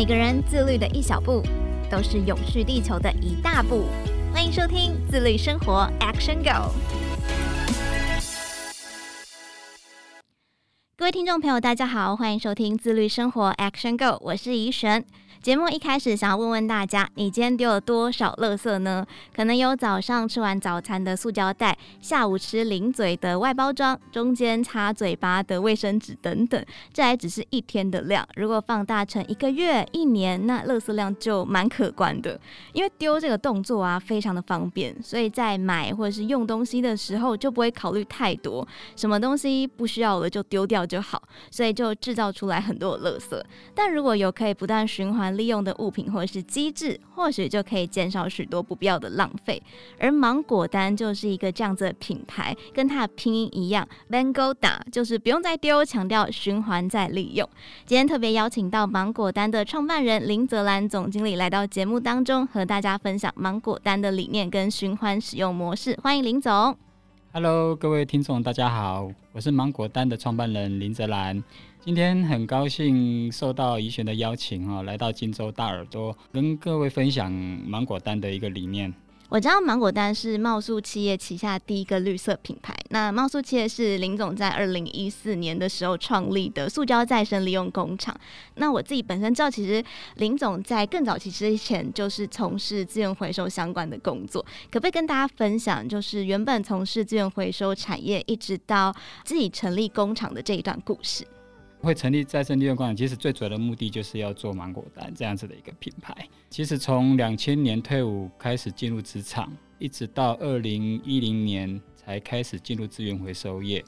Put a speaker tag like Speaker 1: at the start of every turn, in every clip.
Speaker 1: 每个人自律的一小步，都是永续地球的一大步。欢迎收听《自律生活 Action Go》。各位听众朋友，大家好，欢迎收听《自律生活 Action Go》，我是怡璇。节目一开始，想要问问大家，你今天丢了多少垃圾呢？可能有早上吃完早餐的塑胶袋，下午吃零嘴的外包装，中间擦嘴巴的卫生纸等等。这还只是一天的量，如果放大成一个月、一年，那垃圾量就蛮可观的。因为丢这个动作啊，非常的方便，所以在买或者是用东西的时候，就不会考虑太多，什么东西不需要了就丢掉就好，所以就制造出来很多的垃圾。但如果有可以不断循环利用的物品或是机制，或许就可以减少许多不必要的浪费。而芒果单就是一个这样子的品牌，跟它的拼音一样，BANGODA，就是不用再丢，强调循环再利用。今天特别邀请到芒果单的创办人林泽兰总经理来到节目当中，和大家分享芒果单的理念跟循环使用模式。欢迎林总。
Speaker 2: Hello，各位听众，大家好，我是芒果单的创办人林泽兰。今天很高兴受到怡璇的邀请哈，来到金州大耳朵，跟各位分享芒果单的一个理念。
Speaker 1: 我知道芒果单是茂素企业旗下第一个绿色品牌。那茂素企业是林总在二零一四年的时候创立的塑胶再生利用工厂。那我自己本身知道，其实林总在更早期之前就是从事资源回收相关的工作。可不可以跟大家分享，就是原本从事资源回收产业，一直到自己成立工厂的这一段故事？
Speaker 2: 会成立再生利用工厂，其实最主要的目的就是要做芒果单这样子的一个品牌。其实从两千年退伍开始进入职场，一直到二零一零年才开始进入资源回收业。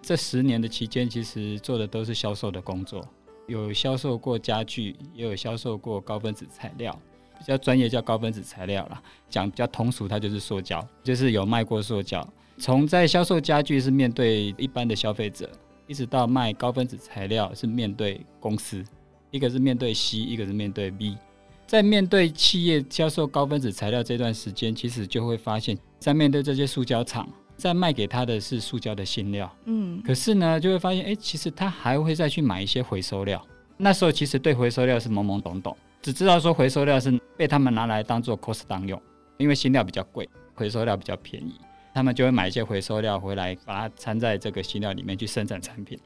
Speaker 2: 这十年的期间，其实做的都是销售的工作，有销售过家具，也有销售过高分子材料，比较专业叫高分子材料啦，讲比较通俗，它就是塑胶，就是有卖过塑胶。从在销售家具是面对一般的消费者。一直到卖高分子材料是面对公司，一个是面对 C，一个是面对 B。在面对企业销售高分子材料这段时间，其实就会发现，在面对这些塑胶厂，在卖给他的是塑胶的新料，嗯，可是呢，就会发现，哎，其实他还会再去买一些回收料。那时候其实对回收料是懵懵懂懂，只知道说回收料是被他们拿来当做 cost down 用，因为新料比较贵，回收料比较便宜。他们就会买一些回收料回来，把它掺在这个新料里面去生产产品。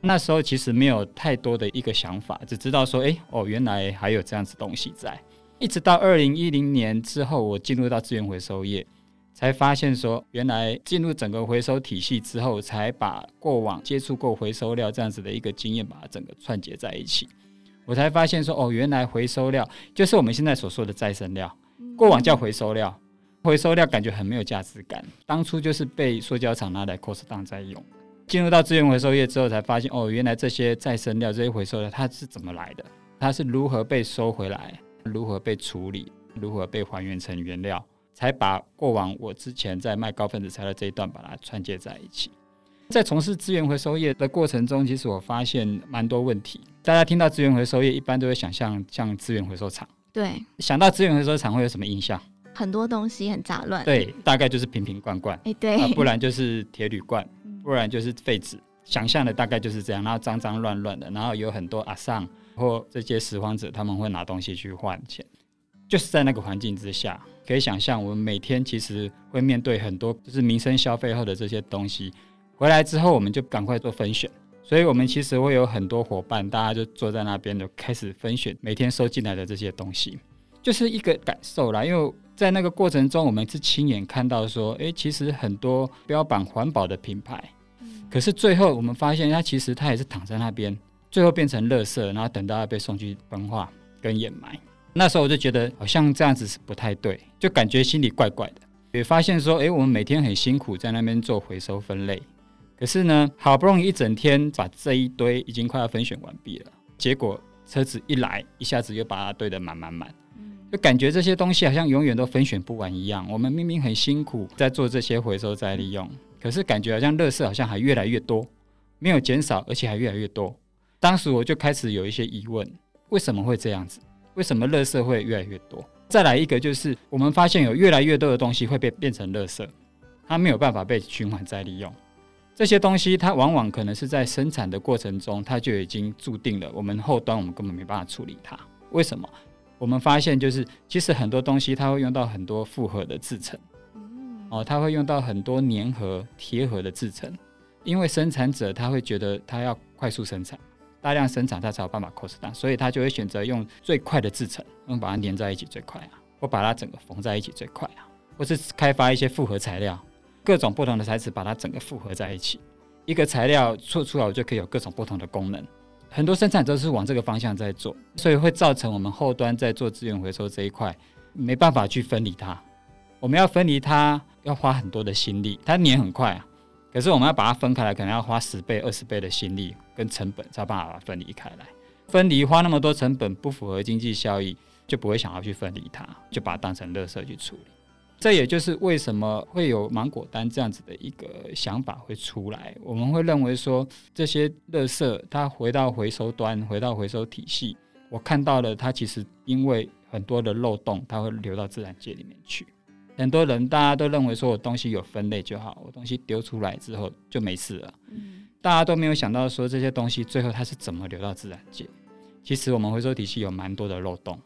Speaker 2: 那时候其实没有太多的一个想法，只知道说，哎，哦，原来还有这样子东西在。一直到二零一零年之后，我进入到资源回收业，才发现说，原来进入整个回收体系之后，才把过往接触过回收料这样子的一个经验，把它整个串接在一起。我才发现说，哦，原来回收料就是我们现在所说的再生料，过往叫回收料。回收料感觉很没有价值感，当初就是被塑胶厂拿来 cost down 在用。进入到资源回收业之后，才发现哦，原来这些再生料、这些回收料它是怎么来的？它是如何被收回来？如何被处理？如何被还原成原料？才把过往我之前在卖高分子材料这一段把它串接在一起。在从事资源回收业的过程中，其实我发现蛮多问题。大家听到资源回收业，一般都会想象像资源回收厂，
Speaker 1: 对，
Speaker 2: 想到资源回收厂会有什么印象？
Speaker 1: 很多东西很杂乱，
Speaker 2: 对，大概就是瓶瓶罐罐，
Speaker 1: 哎，对，
Speaker 2: 啊、不然就是铁铝罐，不然就是废纸，想象的大概就是这样，然后脏脏乱乱的，然后有很多阿桑或这些拾荒者，他们会拿东西去换钱，就是在那个环境之下，可以想象我们每天其实会面对很多就是民生消费后的这些东西，回来之后我们就赶快做分选，所以我们其实会有很多伙伴，大家就坐在那边就开始分选每天收进来的这些东西，就是一个感受啦，因为。在那个过程中，我们是亲眼看到说，诶，其实很多标榜环保的品牌，可是最后我们发现，它其实它也是躺在那边，最后变成垃圾，然后等到它被送去焚化跟掩埋。那时候我就觉得好像这样子是不太对，就感觉心里怪怪的。也发现说，诶，我们每天很辛苦在那边做回收分类，可是呢，好不容易一整天把这一堆已经快要分选完毕了，结果车子一来，一下子又把它堆得满满满。就感觉这些东西好像永远都分选不完一样。我们明明很辛苦在做这些回收再利用，可是感觉好像垃圾好像还越来越多，没有减少，而且还越来越多。当时我就开始有一些疑问：为什么会这样子？为什么垃圾会越来越多？再来一个就是，我们发现有越来越多的东西会被变成垃圾，它没有办法被循环再利用。这些东西它往往可能是在生产的过程中，它就已经注定了我们后端我们根本没办法处理它。为什么？我们发现就是其实很多东西它会用到很多复合的制成，哦，它会用到很多粘合贴合的制成，因为生产者他会觉得他要快速生产。大量生产，它才有办法 cost down，所以他就会选择用最快的制成，用把它粘在一起最快啊，或把它整个缝在一起最快啊，或是开发一些复合材料，各种不同的材质把它整个复合在一起，一个材料做出来，我就可以有各种不同的功能。很多生产都是往这个方向在做，所以会造成我们后端在做资源回收这一块没办法去分离它。我们要分离它，要花很多的心力，它粘很快啊。可是我们要把它分开来，可能要花十倍、二十倍的心力跟成本，才有办法把它分离开来。分离花那么多成本，不符合经济效益，就不会想要去分离它，就把它当成垃圾去处理。这也就是为什么会有芒果单这样子的一个想法会出来。我们会认为说，这些垃圾它回到回收端，回到回收体系，我看到了它其实因为很多的漏洞，它会流到自然界里面去。很多人大家都认为说我东西有分类就好，我东西丢出来之后就没事了。嗯，大家都没有想到说这些东西最后它是怎么流到自然界。其实我们回收体系有蛮多的漏洞，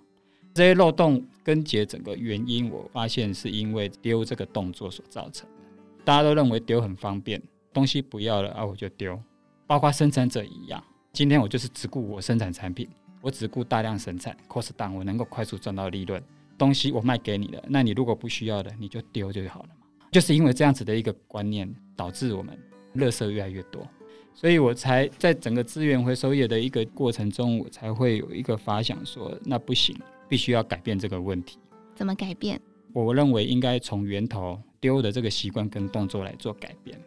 Speaker 2: 这些漏洞根结整个原因，我发现是因为丢这个动作所造成的。大家都认为丢很方便，东西不要了啊我就丢，包括生产者一样。今天我就是只顾我生产产品，我只顾大量生产，cost down，我能够快速赚到利润。东西我卖给你了，那你如果不需要的，你就丢就好了嘛。就是因为这样子的一个观念，导致我们垃圾越来越多，所以我才在整个资源回收业的一个过程中，我才会有一个发想说，那不行，必须要改变这个问题。
Speaker 1: 怎么改变？
Speaker 2: 我认为应该从源头丢的这个习惯跟动作来做改变。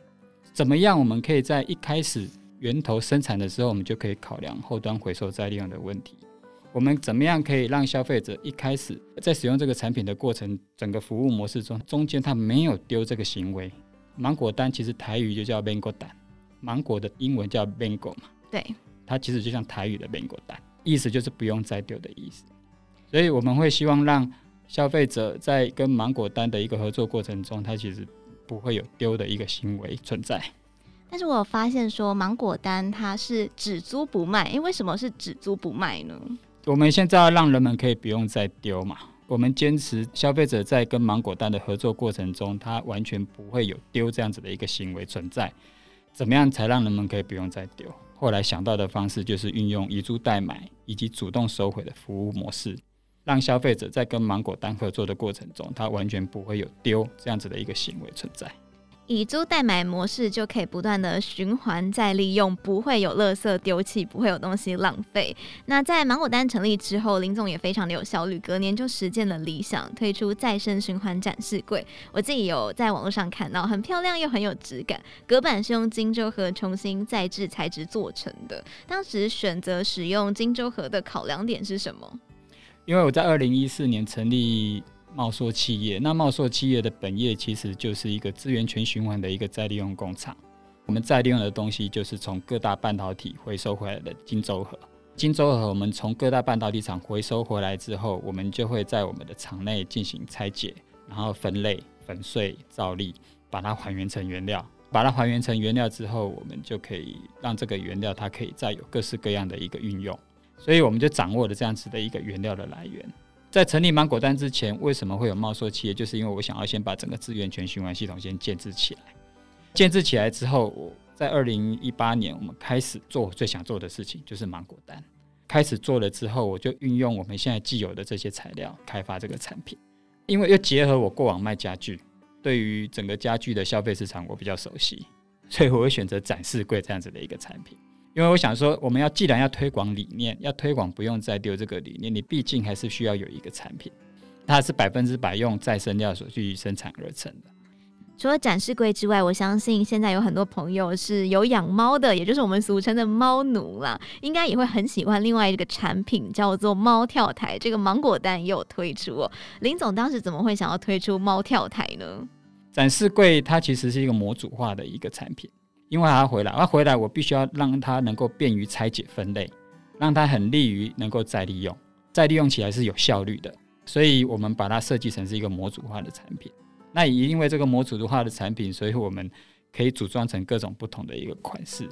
Speaker 2: 怎么样？我们可以在一开始源头生产的时候，我们就可以考量后端回收再利用的问题。我们怎么样可以让消费者一开始在使用这个产品的过程，整个服务模式中，中间他没有丢这个行为？芒果单其实台语就叫 Mango 单，芒果的英文叫 Mango 嘛，
Speaker 1: 对，
Speaker 2: 它其实就像台语的 Mango 单，意思就是不用再丢的意思。所以我们会希望让消费者在跟芒果单的一个合作过程中，他其实不会有丢的一个行为存在。
Speaker 1: 但是我有发现说，芒果单它是只租不卖，因为为什么是只租不卖呢？
Speaker 2: 我们现在要让人们可以不用再丢嘛。我们坚持消费者在跟芒果单的合作过程中，他完全不会有丢这样子的一个行为存在。怎么样才让人们可以不用再丢？后来想到的方式就是运用以租代买以及主动收回的服务模式，让消费者在跟芒果单合作的过程中，他完全不会有丢这样子的一个行为存在。
Speaker 1: 以租代买模式就可以不断的循环再利用，不会有垃圾丢弃，不会有东西浪费。那在芒果单成立之后，林总也非常的有效率，隔年就实践了理想，推出再生循环展示柜。我自己有在网络上看到，很漂亮又很有质感。隔板是用金州盒重新再制材质做成的。当时选择使用金州盒的考量点是什么？
Speaker 2: 因为我在二零一四年成立。茂硕企业，那茂硕企业的本业其实就是一个资源全循环的一个再利用工厂。我们再利用的东西就是从各大半导体回收回来的金州核。金州核我们从各大半导体厂回收回来之后，我们就会在我们的厂内进行拆解，然后分类、粉碎、造粒，把它还原成原料。把它还原成原料之后，我们就可以让这个原料它可以再有各式各样的一个运用。所以我们就掌握了这样子的一个原料的来源。在成立芒果单之前，为什么会有茂硕企业？就是因为我想要先把整个资源全循环系统先建置起来。建置起来之后，我在二零一八年，我们开始做我最想做的事情，就是芒果单。开始做了之后，我就运用我们现在既有的这些材料，开发这个产品。因为又结合我过往卖家具，对于整个家具的消费市场我比较熟悉，所以我会选择展示柜这样子的一个产品。因为我想说，我们要既然要推广理念，要推广不用再丢这个理念，你毕竟还是需要有一个产品，它是百分之百用再生料所去生产而成的。
Speaker 1: 除了展示柜之外，我相信现在有很多朋友是有养猫的，也就是我们俗称的猫奴啦，应该也会很喜欢另外一个产品，叫做猫跳台。这个芒果蛋也有推出哦。林总当时怎么会想要推出猫跳台呢？
Speaker 2: 展示柜它其实是一个模组化的一个产品。因为他回来，他回来，我必须要让它能够便于拆解分类，让它很利于能够再利用，再利用起来是有效率的。所以我们把它设计成是一个模组化的产品。那也因为这个模组化的产品，所以我们可以组装成各种不同的一个款式。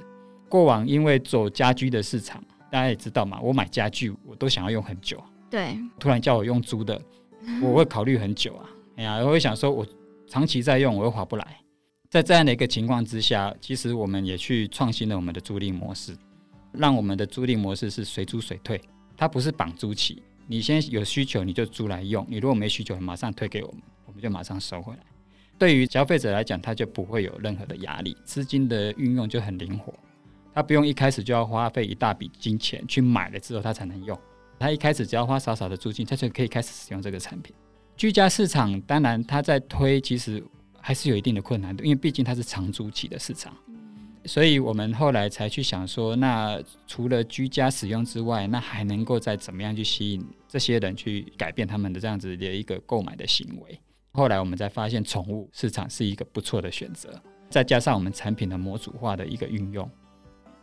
Speaker 2: 过往因为走家居的市场，大家也知道嘛，我买家具我都想要用很久，
Speaker 1: 对，
Speaker 2: 突然叫我用租的，我会考虑很久啊。哎呀，我会想说，我长期在用，我又划不来。在这样的一个情况之下，其实我们也去创新了我们的租赁模式，让我们的租赁模式是随租随退，它不是绑租期。你先有需求你就租来用，你如果没需求，马上退给我们，我们就马上收回来。对于消费者来讲，他就不会有任何的压力，资金的运用就很灵活，他不用一开始就要花费一大笔金钱去买了之后他才能用，他一开始只要花少少的租金，他就可以开始使用这个产品。居家市场当然他在推，其实还是有一定的困难度，因为毕竟它是长租期的市场。所以我们后来才去想说，那除了居家使用之外，那还能够再怎么样去吸引这些人去改变他们的这样子的一个购买的行为？后来我们才发现，宠物市场是一个不错的选择，再加上我们产品的模组化的一个运用，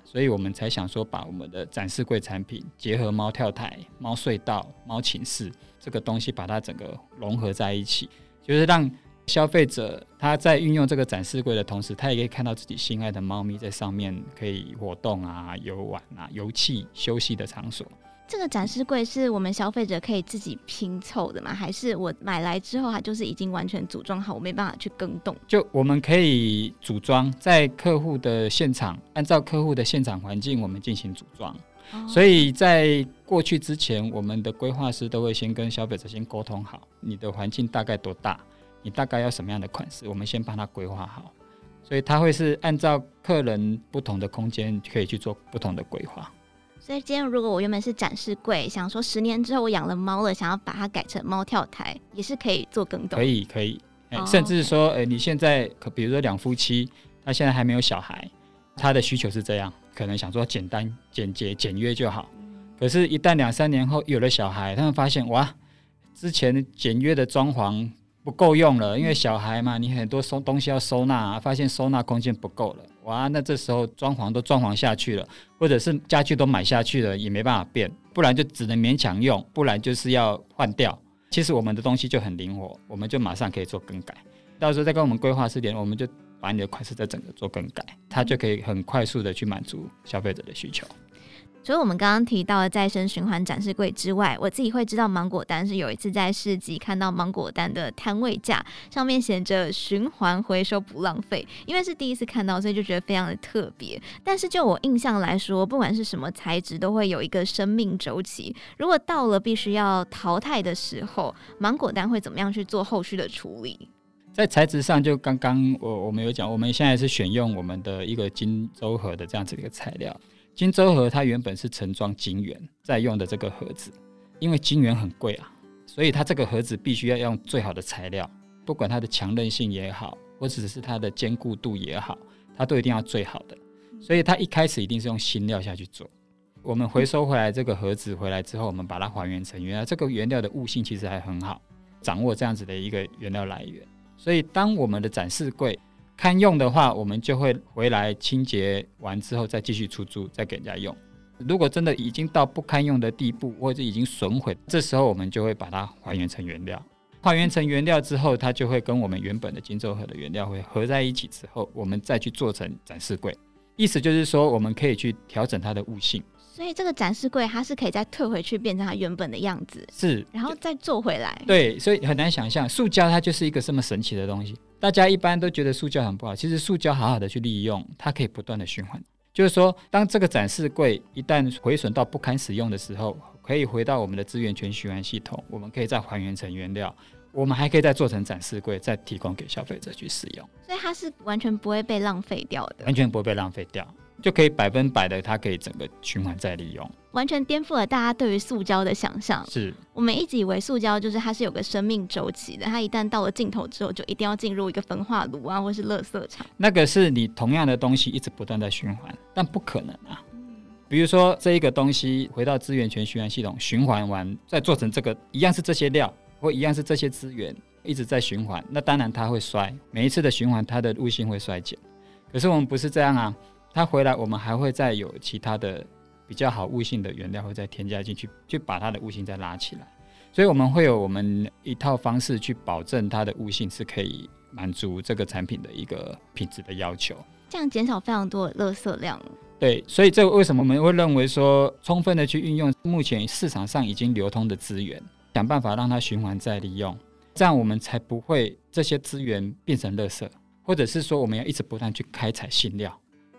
Speaker 2: 所以我们才想说，把我们的展示柜产品结合猫跳台、猫隧道、猫寝室这个东西，把它整个融合在一起，就是让。消费者他在运用这个展示柜的同时，他也可以看到自己心爱的猫咪在上面可以活动啊、游玩啊、游憩、休息的场所。
Speaker 1: 这个展示柜是我们消费者可以自己拼凑的吗？还是我买来之后它就是已经完全组装好，我没办法去更动？
Speaker 2: 就我们可以组装在客户的现场，按照客户的现场环境，我们进行组装。哦。所以在过去之前，我们的规划师都会先跟消费者先沟通好，你的环境大概多大。你大概要什么样的款式？我们先帮他规划好，所以他会是按照客人不同的空间，可以去做不同的规划。
Speaker 1: 所以今天如果我原本是展示柜，想说十年之后我养了猫了，想要把它改成猫跳台，也是可以做更动。
Speaker 2: 可以可以，欸 oh, 甚至说，呃、欸，你现在可比如说两夫妻，他现在还没有小孩，他的需求是这样，可能想说简单、简洁、简约就好。可是，一旦两三年后有了小孩，他们发现哇，之前简约的装潢。不够用了，因为小孩嘛，你很多收东西要收纳，啊发现收纳空间不够了，哇，那这时候装潢都装潢下去了，或者是家具都买下去了，也没办法变，不然就只能勉强用，不然就是要换掉。其实我们的东西就很灵活，我们就马上可以做更改，到时候再跟我们规划时点，我们就把你的款式再整个做更改，它就可以很快速的去满足消费者的需求。
Speaker 1: 除了我们刚刚提到的再生循环展示柜之外，我自己会知道芒果单是有一次在市集看到芒果单的摊位架上面写着“循环回收不浪费”，因为是第一次看到，所以就觉得非常的特别。但是就我印象来说，不管是什么材质，都会有一个生命周期。如果到了必须要淘汰的时候，芒果单会怎么样去做后续的处理？
Speaker 2: 在材质上，就刚刚我我们有讲，我们现在是选用我们的一个金州盒的这样子的一个材料。金州盒它原本是盛装金元在用的这个盒子，因为金元很贵啊，所以它这个盒子必须要用最好的材料，不管它的强韧性也好，或者是它的坚固度也好，它都一定要最好的。所以它一开始一定是用新料下去做。我们回收回来这个盒子回来之后，我们把它还原成原来这个原料的物性其实还很好，掌握这样子的一个原料来源。所以当我们的展示柜。堪用的话，我们就会回来清洁完之后再继续出租，再给人家用。如果真的已经到不堪用的地步，或者已经损毁，这时候我们就会把它还原成原料。还原成原料之后，它就会跟我们原本的金州盒的原料会合在一起之后，我们再去做成展示柜。意思就是说，我们可以去调整它的物性。
Speaker 1: 所以这个展示柜它是可以再退回去，变成它原本的样子，
Speaker 2: 是，
Speaker 1: 然后再做回来。
Speaker 2: 对，所以很难想象，塑胶它就是一个这么神奇的东西。大家一般都觉得塑胶很不好，其实塑胶好好的去利用，它可以不断的循环。就是说，当这个展示柜一旦毁损到不堪使用的时候，可以回到我们的资源全循环系统，我们可以再还原成原料，我们还可以再做成展示柜，再提供给消费者去使用。
Speaker 1: 所以它是完全不会被浪费掉的，
Speaker 2: 完全不会被浪费掉。就可以百分百的，它可以整个循环再利用，
Speaker 1: 完全颠覆了大家对于塑胶的想象。
Speaker 2: 是
Speaker 1: 我们一直以为塑胶就是它是有个生命周期的，它一旦到了尽头之后，就一定要进入一个焚化炉啊，或是垃圾场。
Speaker 2: 那个是你同样的东西一直不断在循环，但不可能啊。比如说这一个东西回到资源全循环系统循环完，再做成这个一样是这些料，或一样是这些资源一直在循环，那当然它会衰。每一次的循环，它的物性会衰减。可是我们不是这样啊。它回来，我们还会再有其他的比较好物性的原料会再添加进去，去把它的物性再拉起来。所以我们会有我们一套方式去保证它的物性是可以满足这个产品的一个品质的要求，
Speaker 1: 这样减少非常多的垃圾量。
Speaker 2: 对，所以这为什么我们会认为说，充分的去运用目前市场上已经流通的资源，想办法让它循环再利用，这样我们才不会这些资源变成垃圾，或者是说我们要一直不断去开采新料。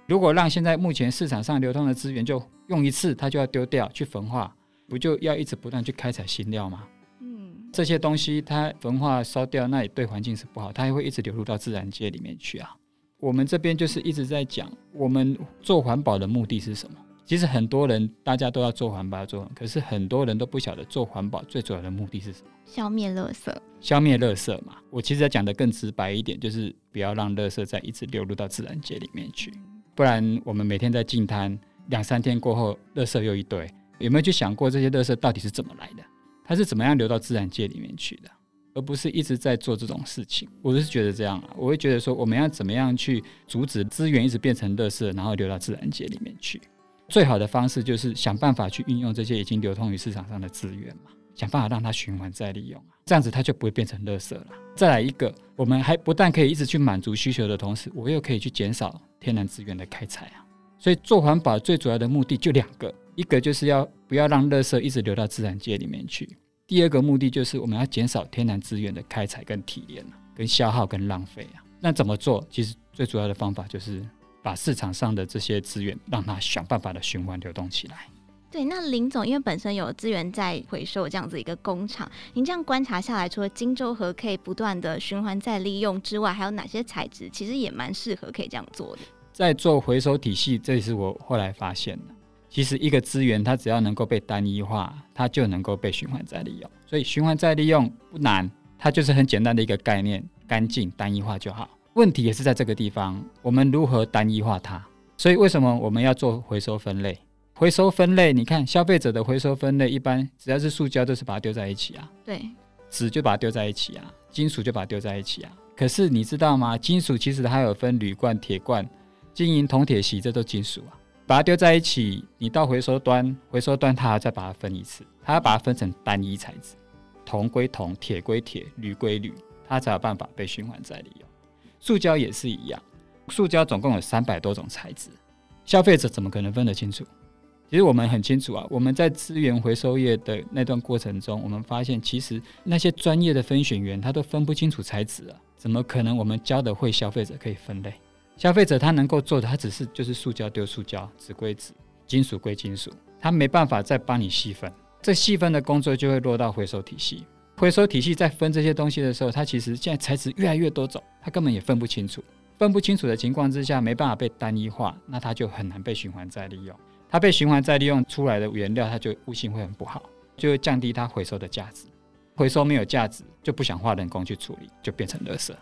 Speaker 2: 如果让现在目前市场上流通的资源就用一次，它就要丢掉去焚化，不就要一直不断去开采新料吗？嗯，这些东西它焚化烧掉，那也对环境是不好，它也会一直流入到自然界里面去啊。我们这边就是一直在讲，我们做环保的目的是什么？其实很多人大家都要做环保，做，可是很多人都不晓得做环保最主要的目的是什么？
Speaker 1: 消灭垃圾。
Speaker 2: 消灭垃圾嘛，我其实要讲的更直白一点，就是不要让垃圾再一直流入到自然界里面去，不然我们每天在净滩，两三天过后，垃圾又一堆，有没有去想过这些垃圾到底是怎么来的？它是怎么样流到自然界里面去的？而不是一直在做这种事情，我是觉得这样啊，我会觉得说，我们要怎么样去阻止资源一直变成垃圾，然后流到自然界里面去？最好的方式就是想办法去运用这些已经流通于市场上的资源嘛，想办法让它循环再利用，这样子它就不会变成垃圾了。再来一个，我们还不但可以一直去满足需求的同时，我又可以去减少天然资源的开采啊。所以做环保最主要的目的就两个，一个就是要不要让垃圾一直流到自然界里面去。第二个目的就是我们要减少天然资源的开采跟提炼跟消耗跟浪费啊。那怎么做？其实最主要的方法就是把市场上的这些资源，让它想办法的循环流动起来。
Speaker 1: 对，那林总因为本身有资源在回收这样子一个工厂，您这样观察下来，除了金州河可以不断的循环再利用之外，还有哪些材质其实也蛮适合可以这样做的？
Speaker 2: 在做回收体系，这也是我后来发现的。其实一个资源，它只要能够被单一化，它就能够被循环再利用。所以循环再利用不难，它就是很简单的一个概念，干净单一化就好。问题也是在这个地方，我们如何单一化它？所以为什么我们要做回收分类？回收分类，你看消费者的回收分类，一般只要是塑胶都是把它丢在一起啊，
Speaker 1: 对，
Speaker 2: 纸就把它丢在一起啊，金属就把它丢在一起啊。可是你知道吗？金属其实它有分铝罐、铁罐、金银、铜、铁、锡，这都金属啊。把它丢在一起，你到回收端，回收端它还要再把它分一次，它要把它分成单一材质，铜归铜，铁归铁，铝归铝，它才有办法被循环再利用。塑胶也是一样，塑胶总共有三百多种材质，消费者怎么可能分得清楚？其实我们很清楚啊，我们在资源回收业的那段过程中，我们发现其实那些专业的分选员他都分不清楚材质啊，怎么可能我们教的会消费者可以分类？消费者他能够做的，他只是就是塑胶丢塑胶，纸归纸，金属归金属，他没办法再帮你细分。这细分的工作就会落到回收体系。回收体系在分这些东西的时候，它其实现在材质越来越多种，它根本也分不清楚。分不清楚的情况之下，没办法被单一化，那它就很难被循环再利用。它被循环再利用出来的原料，它就物性会很不好，就会降低它回收的价值。回收没有价值，就不想花人工去处理，就变成垃圾。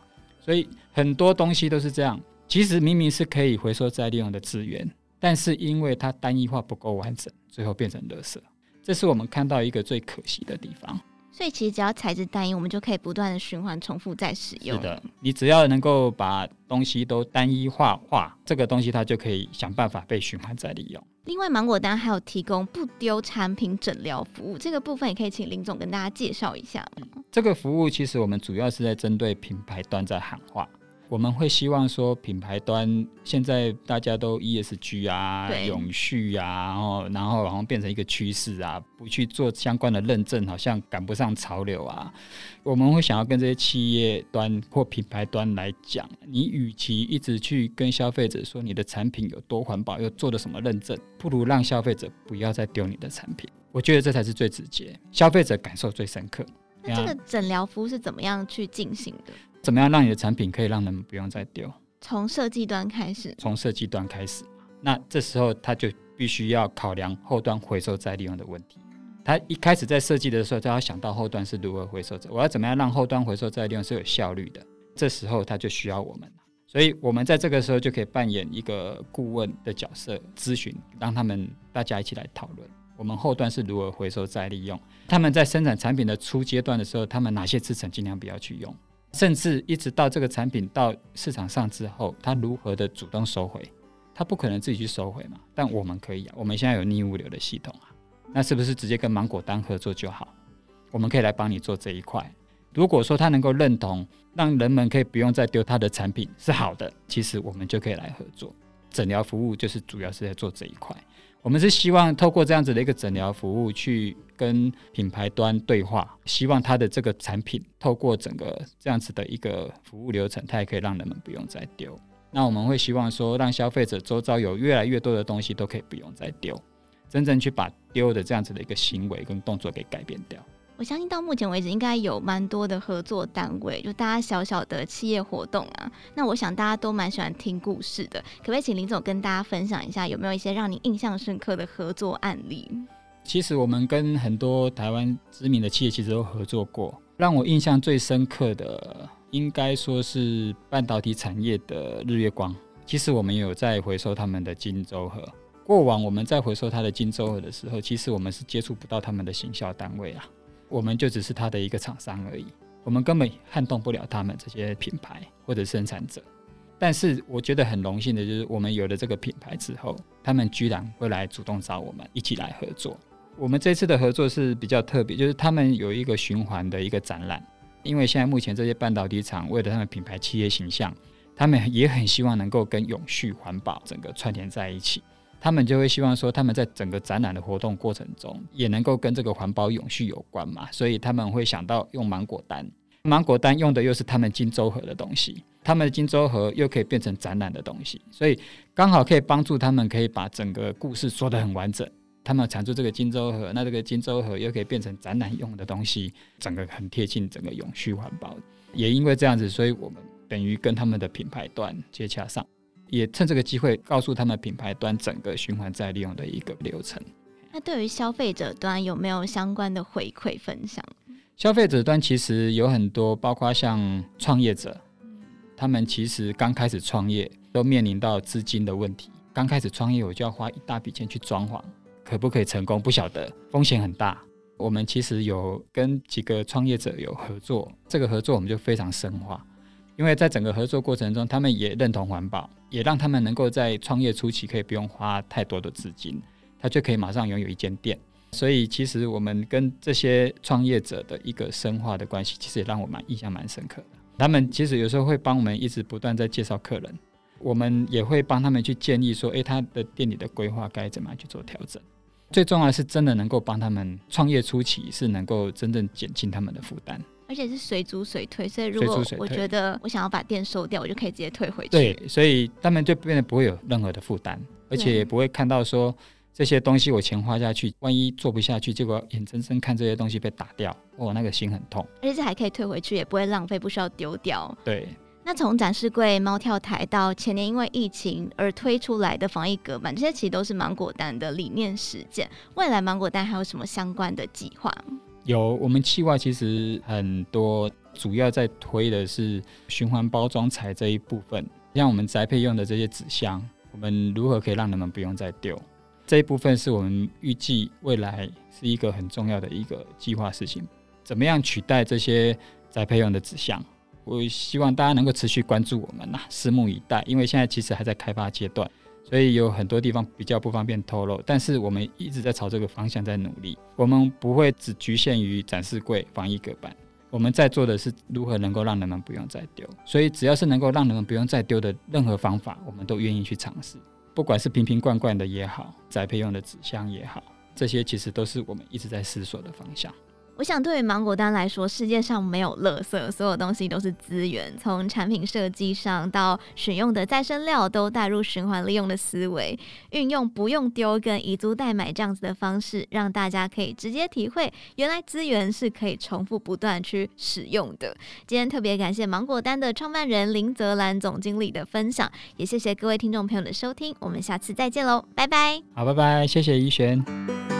Speaker 2: 所以很多东西都是这样。其实明明是可以回收再利用的资源，但是因为它单一化不够完整，最后变成垃圾。这是我们看到一个最可惜的地方。
Speaker 1: 所以其实只要材质单一，我们就可以不断的循环重复再使用。
Speaker 2: 是的，你只要能够把东西都单一化化，这个东西它就可以想办法被循环再利用。
Speaker 1: 另外，芒果单还有提供不丢产品诊疗服务，这个部分也可以请林总跟大家介绍一下吗？
Speaker 2: 这个服务其实我们主要是在针对品牌端在喊话。我们会希望说，品牌端现在大家都 ESG 啊，永续啊，然后然后好像变成一个趋势啊，不去做相关的认证，好像赶不上潮流啊。我们会想要跟这些企业端或品牌端来讲，你与其一直去跟消费者说你的产品有多环保，又做了什么认证，不如让消费者不要再丢你的产品。我觉得这才是最直接，消费者感受最深刻。
Speaker 1: 那这个诊疗服务是怎么样去进行的？
Speaker 2: 怎么样让你的产品可以让人们不用再丢？
Speaker 1: 从设计端开始。从
Speaker 2: 设计端开始，那这时候他就必须要考量后端回收再利用的问题。他一开始在设计的时候，就要想到后端是如何回收的。我要怎么样让后端回收再利用是有效率的？这时候他就需要我们，所以我们在这个时候就可以扮演一个顾问的角色，咨询，让他们大家一起来讨论，我们后端是如何回收再利用。他们在生产产品的初阶段的时候，他们哪些制成尽量不要去用。甚至一直到这个产品到市场上之后，他如何的主动收回？他不可能自己去收回嘛？但我们可以啊，我们现在有逆物流的系统啊，那是不是直接跟芒果单合作就好？我们可以来帮你做这一块。如果说他能够认同，让人们可以不用再丢他的产品是好的，其实我们就可以来合作。诊疗服务就是主要是在做这一块。我们是希望透过这样子的一个诊疗服务，去跟品牌端对话，希望它的这个产品透过整个这样子的一个服务流程，它也可以让人们不用再丢。那我们会希望说，让消费者周遭有越来越多的东西都可以不用再丢，真正去把丢的这样子的一个行为跟动作给改变掉。
Speaker 1: 我相信到目前为止，应该有蛮多的合作单位，就大家小小的企业活动啊。那我想大家都蛮喜欢听故事的，可不可以请林总跟大家分享一下，有没有一些让你印象深刻的合作案例？
Speaker 2: 其实我们跟很多台湾知名的企业其实都合作过，让我印象最深刻的，应该说是半导体产业的日月光。其实我们有在回收他们的金州河。过往我们在回收他的金州河的时候，其实我们是接触不到他们的行销单位啊。我们就只是他的一个厂商而已，我们根本撼动不了他们这些品牌或者生产者。但是我觉得很荣幸的就是，我们有了这个品牌之后，他们居然会来主动找我们一起来合作。我们这次的合作是比较特别，就是他们有一个循环的一个展览，因为现在目前这些半导体厂为了他们品牌企业形象，他们也很希望能够跟永续环保整个串联在一起。他们就会希望说，他们在整个展览的活动过程中，也能够跟这个环保永续有关嘛，所以他们会想到用芒果单。芒果单用的又是他们金州河的东西，他们的金州河又可以变成展览的东西，所以刚好可以帮助他们可以把整个故事说得很完整。他们产出这个金州河，那这个金州河又可以变成展览用的东西，整个很贴近整个永续环保。也因为这样子，所以我们等于跟他们的品牌端接洽上。也趁这个机会告诉他们品牌端整个循环再利用的一个流程。
Speaker 1: 那对于消费者端有没有相关的回馈分享？
Speaker 2: 消费者端其实有很多，包括像创业者，他们其实刚开始创业都面临到资金的问题。刚开始创业我就要花一大笔钱去装潢，可不可以成功不晓得，风险很大。我们其实有跟几个创业者有合作，这个合作我们就非常深化。因为在整个合作过程中，他们也认同环保，也让他们能够在创业初期可以不用花太多的资金，他就可以马上拥有一间店。所以，其实我们跟这些创业者的一个深化的关系，其实也让我蛮印象蛮深刻的。他们其实有时候会帮我们一直不断在介绍客人，我们也会帮他们去建议说，诶，他的店里的规划该怎么样去做调整。最重要的是，真的能够帮他们创业初期是能够真正减轻他们的负担。
Speaker 1: 而且是随租随退，所以如果我觉得我想要把店收掉，我就可以直接退回去。
Speaker 2: 对，所以他们就变得不会有任何的负担，而且也不会看到说这些东西我钱花下去，万一做不下去，结果眼睁睁看这些东西被打掉，哦，那个心很痛。
Speaker 1: 而且这还可以退回去，也不会浪费，不需要丢掉。
Speaker 2: 对。
Speaker 1: 那从展示柜、猫跳台到前年因为疫情而推出来的防疫隔板，这些其实都是芒果单的理念实践。未来芒果单还有什么相关的计划？
Speaker 2: 有，我们企划其实很多，主要在推的是循环包装材这一部分，像我们宅配用的这些纸箱，我们如何可以让人们不用再丢？这一部分是我们预计未来是一个很重要的一个计划事情，怎么样取代这些宅配用的纸箱？我希望大家能够持续关注我们呐，拭目以待，因为现在其实还在开发阶段。所以有很多地方比较不方便透露，但是我们一直在朝这个方向在努力。我们不会只局限于展示柜、防疫隔板，我们在做的是如何能够让人们不用再丢。所以只要是能够让人们不用再丢的任何方法，我们都愿意去尝试。不管是瓶瓶罐罐的也好，宅配用的纸箱也好，这些其实都是我们一直在思索的方向。
Speaker 1: 我想，对于芒果单来说，世界上没有垃圾，所有东西都是资源。从产品设计上到选用的再生料，都带入循环利用的思维，运用不用丢跟以租代买这样子的方式，让大家可以直接体会，原来资源是可以重复不断去使用的。今天特别感谢芒果单的创办人林泽兰总经理的分享，也谢谢各位听众朋友的收听，我们下次再见喽，拜拜。
Speaker 2: 好，拜拜，谢谢怡璇。